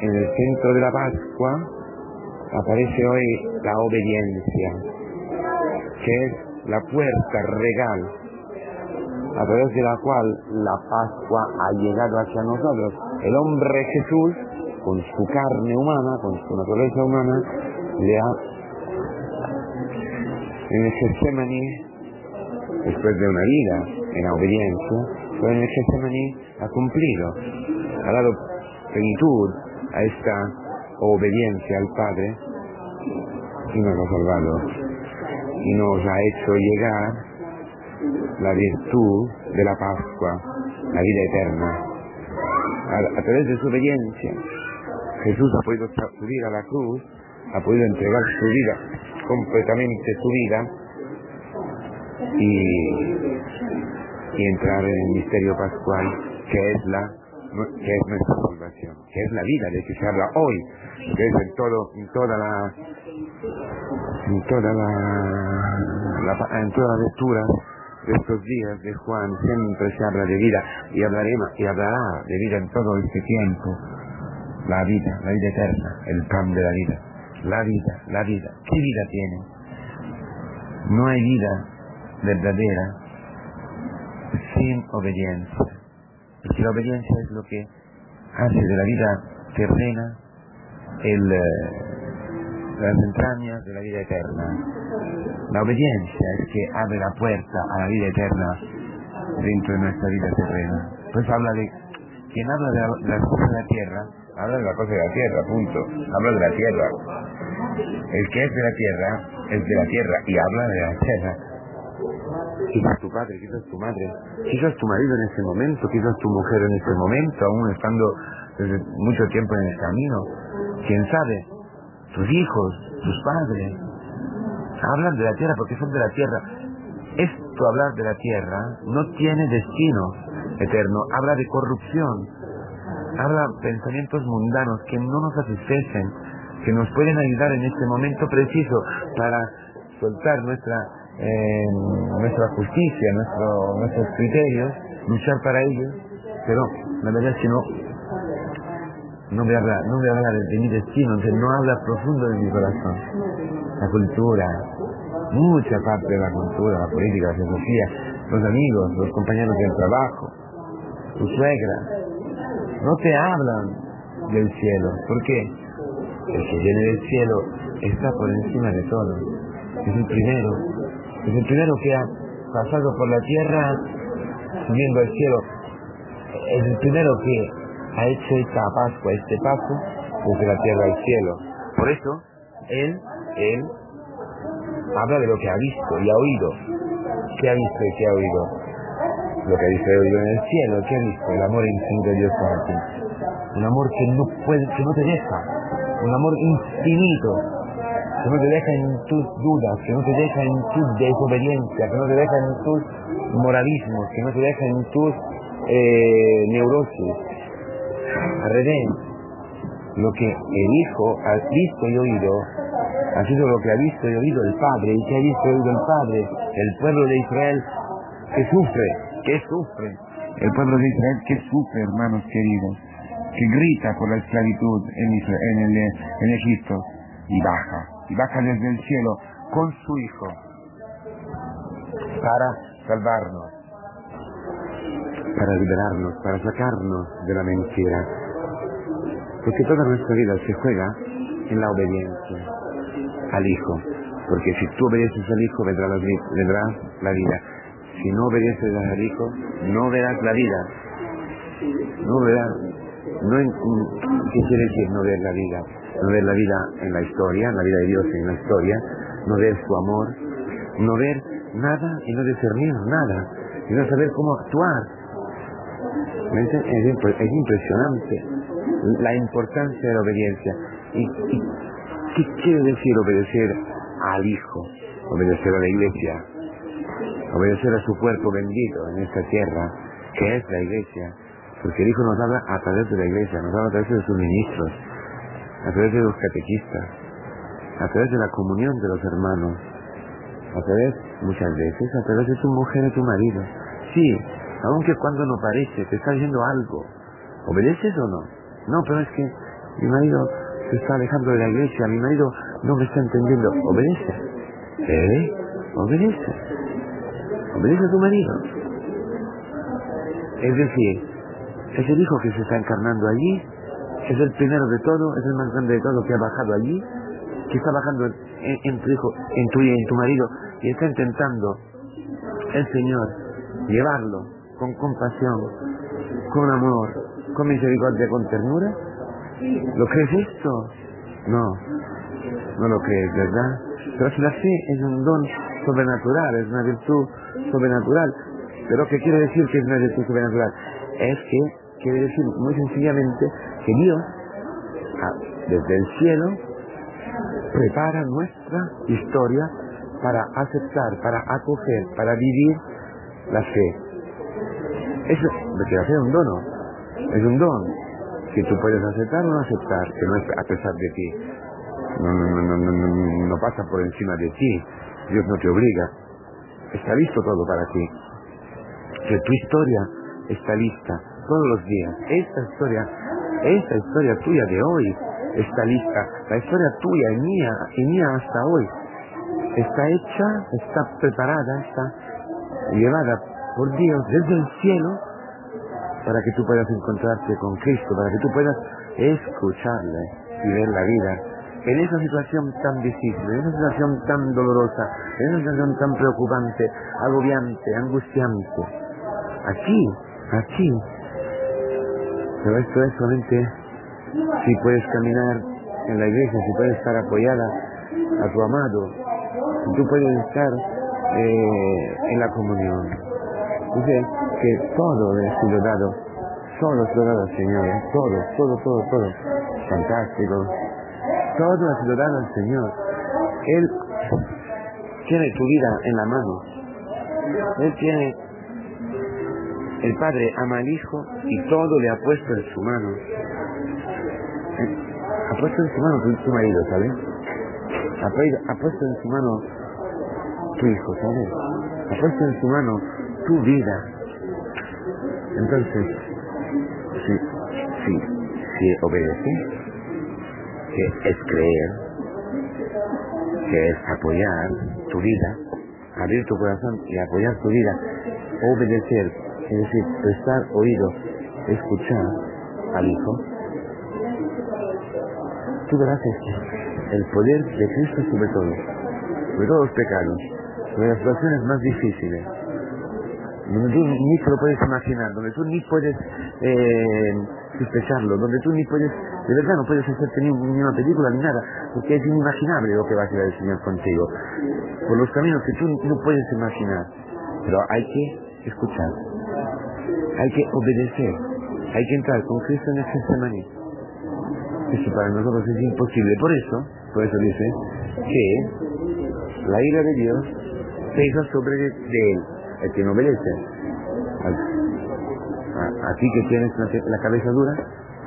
en el centro de la Pascua aparece hoy la obediencia, que es la puerta regal a través de la cual la Pascua ha llegado hacia nosotros. El hombre Jesús, con su carne humana, con su naturaleza humana, le ha en el Getsemaní, después de una vida en la obediencia, pero en el Getsemaní ha cumplido, ha dado plenitud a esta obediencia al Padre y nos ha salvado y nos ha hecho llegar la virtud de la Pascua, la vida eterna. A, través de su obediencia, Jesús ha podido subir a la cruz, ha podido entregar su vida, completamente su vida, y, y entrar en el misterio pascual, que es la que es nuestra que es la vida de que se habla hoy, que es en todo, en toda la en toda la, en toda la lectura de estos días de Juan siempre se habla de vida y hablaremos y hablará de vida en todo este tiempo. La vida, la vida eterna, el pan de la vida. La vida, la vida. ¿Qué vida tiene? No hay vida verdadera sin obediencia. Porque la obediencia es lo que hace de la vida terrena el, las entrañas de la vida eterna. La obediencia es que abre la puerta a la vida eterna dentro de nuestra vida terrena. Pues habla de, quien habla de, la, las cosas de la tierra, habla de la cosa de la tierra, punto. Habla de la tierra. El que es de la tierra, es de la tierra y habla de la tierra. Quizás tu padre, quizás tu madre, quizás tu marido en ese momento, quizás tu mujer en ese momento, aún estando desde mucho tiempo en el camino. ¿Quién sabe? tus hijos, tus padres, hablan de la tierra porque son de la tierra. Esto, hablar de la tierra, no tiene destino eterno, habla de corrupción, habla pensamientos mundanos que no nos satisfacen, que nos pueden ayudar en este momento preciso para soltar nuestra, nuestra justicia, nuestro, nuestros criterios, luchar para ellos, pero la verdad es que no, no voy a hablar, no voy a hablar de, de mi destino, que no habla profundo de mi corazón. La cultura, mucha parte de la cultura, la política, la filosofía, los amigos, los compañeros del trabajo, tu suegra, no te hablan del cielo. ¿Por qué? El que viene del cielo está por encima de todo. Es el primero, es el primero que ha pasado por la tierra subiendo al cielo. Es el primero que ha hecho esta Pascua, este paso desde la tierra al cielo. Por eso, él, él habla de lo que ha visto y ha oído. ¿Qué ha visto y qué ha oído? Lo que ha visto y oído en el cielo, ¿qué ha visto? El amor infinito de Dios para ti. Un amor que no puede, que no te deja. Un amor infinito. Que no te deja en tus dudas, que no te deja en tu desobediencia, que no te deja en tus moralismos, que no te deja en tus eh, neurosis, al lo que el Hijo ha visto y oído, ha sido lo que ha visto y oído el Padre, y que ha visto y oído el Padre, el pueblo de Israel que sufre, que sufre, el pueblo de Israel que sufre, hermanos queridos, que grita por la esclavitud en, Israel, en, el, en Egipto, y baja, y baja desde el cielo con su Hijo, para salvarnos, para liberarnos, para sacarnos de la mentira. Porque toda nuestra vida se juega en la obediencia al Hijo. Porque si tú obedeces al Hijo, vendrá la, la vida. Si no obedeces al Hijo, no verás la vida. No verás. No, ¿Qué quiere decir no ver la vida? No ver la vida en la historia, en la vida de Dios en la historia, no ver su amor, no ver nada y no discernir nada, y no saber cómo actuar. Es, es impresionante la importancia de la obediencia. ¿Y, y qué quiere decir obedecer al Hijo? Obedecer a la Iglesia, obedecer a su cuerpo bendito en esta tierra, que es la Iglesia. Porque el Hijo nos habla a través de la Iglesia, nos habla a través de sus ministros, a través de los catequistas, a través de la comunión de los hermanos, a través, muchas veces, a través de tu mujer y tu marido. Sí, aunque cuando no parece, te está diciendo algo. ¿Obedeces o no? No, pero es que mi marido se está alejando de la iglesia, mi marido no me está entendiendo. Obedece. ¿Eh? Obedece. Obedece a tu marido. Es decir, es el hijo que se está encarnando allí, es el primero de todo, es el más grande de todo que ha bajado allí, que está bajando en, tu hijo, en tu en tu marido, y está intentando el Señor llevarlo con compasión, con amor, con misericordia, con ternura. ¿Lo crees esto? No, no lo crees, ¿verdad? Pero si la fe es un don sobrenatural, es una virtud sobrenatural. ¿Pero qué quiere decir que es una virtud sobrenatural? Es que quiere decir muy sencillamente que Dios, desde el cielo, prepara nuestra historia para aceptar, para acoger, para vivir la fe. Eso, porque la fe es un dono, es un don que tú puedes aceptar o no aceptar, que no es a pesar de ti. No, no, pasa por encima de ti. Dios no te obliga. Está listo todo para ti. Que tu historia está lista todos los días. Esta historia, esta historia tuya de hoy está lista. La historia tuya y mía, y mía hasta hoy, está hecha, está preparada, está llevada por Dios desde el cielo para que tú puedas encontrarte con Cristo, para que tú puedas escucharle y ver la vida en esa situación tan difícil, en esa situación tan dolorosa, en esa situación tan preocupante, agobiante, angustiante. Aquí, aquí. Pero esto es solamente si puedes caminar en la iglesia, si puedes estar apoyada a tu amado, si tú puedes estar eh, en la comunión. Dice que todo ha sido dado, solo ha sido dado al Señor, todo, todo, todo, todo. Fantástico. Todo ha sido dado al Señor. Él tiene tu vida en la mano. Él tiene, el Padre ama al Hijo y todo le ha puesto en su mano. Ha puesto en su mano tu, marido, ¿sabes? Ha, ha puesto en su mano tu hijo, ¿sabes? Ha puesto en su mano tu vida. Entonces, si, si, si obedece, que es creer, que es apoyar tu vida, abrir tu corazón y apoyar tu vida, obedecer, es decir, prestar oído, escuchar al Hijo, tú verás el poder de Cristo sobre todo, sobre todos los pecados, sobre las situaciones más difíciles, donde tú ni te lo puedes imaginar, donde tú ni puedes eh, sospecharlo, donde tú ni puedes, de verdad no puedes hacerte ni, una película ni nada, porque es inimaginable lo que va a hacer el Señor contigo, por los caminos que tú no puedes imaginar. Pero hay que escuchar, hay que obedecer, hay que entrar con Cristo en el Getsemaní. Eso para nosotros es imposible. Por eso, por eso dice que la ira de Dios pesa sobre de él, el que no obedece. A, ti que tienes la, cabeza dura,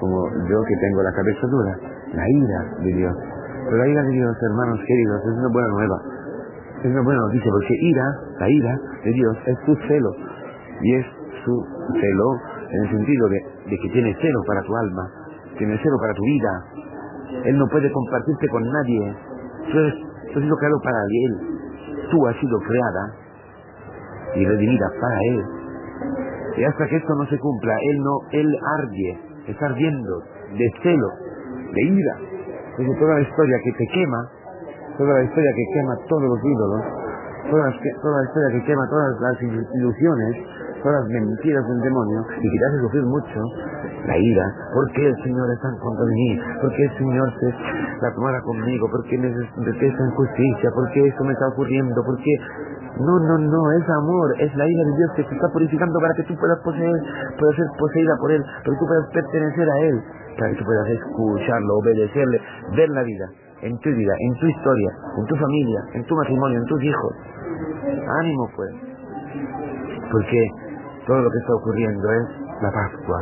como yo que tengo la cabeza dura, la ira de Dios. Pero la ira de Dios, hermanos queridos, es una buena nueva. Es una buena noticia porque ira, la ira de Dios es su celo. Y es su celo en el sentido de, que tiene celo para tu alma, tiene celo para tu vida. Él no puede compartirte con nadie. Tú, eres, has sido creado para Él. Tú has sido creada y redimida para Él. Y hasta que esto no se cumpla, Él no, Él arde, está ardiendo de celo, de ira. Es toda la historia que te quema, toda la historia que quema todos los ídolos, toda, toda la historia que quema todas las ilusiones, todas las mentiras del demonio y que te hace sufrir mucho, la ira, ¿por qué el Señor está en contra de mí? ¿Por qué el Señor se la tomara conmigo? ¿Por qué me detesta injusticia? ¿Por qué eso me está ocurriendo? ¿Por qué? No, no, no, es amor, es la ira de Dios que te está purificando para que tú puedas poseer, puedas ser poseída por Él, para que tú puedas pertenecer a Él, para que tú puedas escucharlo, obedecerle, ver la vida, en tu vida, en tu historia, en tu familia, en tu matrimonio, en tus hijos. Ánimo pues, porque todo lo que está ocurriendo es la Pascua,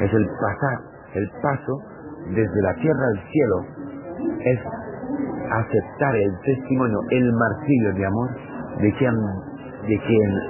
es el pasar, el paso desde la tierra al cielo, es aceptar el testimonio, el martirio de amor de quien,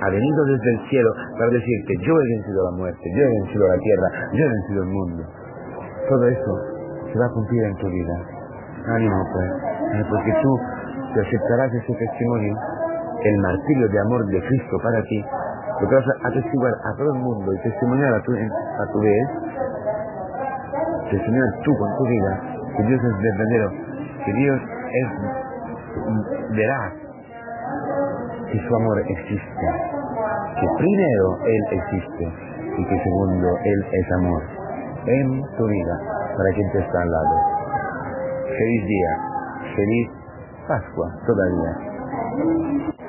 ha venido desde el cielo para decirte, yo he vencido la muerte, yo he vencido la tierra, yo he vencido el mundo. Todo eso se va a cumplir en tu vida. Ánimo pues, eh, porque tú aceptarás ese testimonio, el martirio de amor de Cristo para ti, porque vas a testiguar a todo el mundo y testimoniar a tu, a tu vez, testimoniar tú con tu vida, que Dios es verdadero, que Dios es veraz, que su amor existe, que primero Él existe y que segundo Él es amor en tu vida para quien te está al lado. Feliz día, feliz Pascua todavía.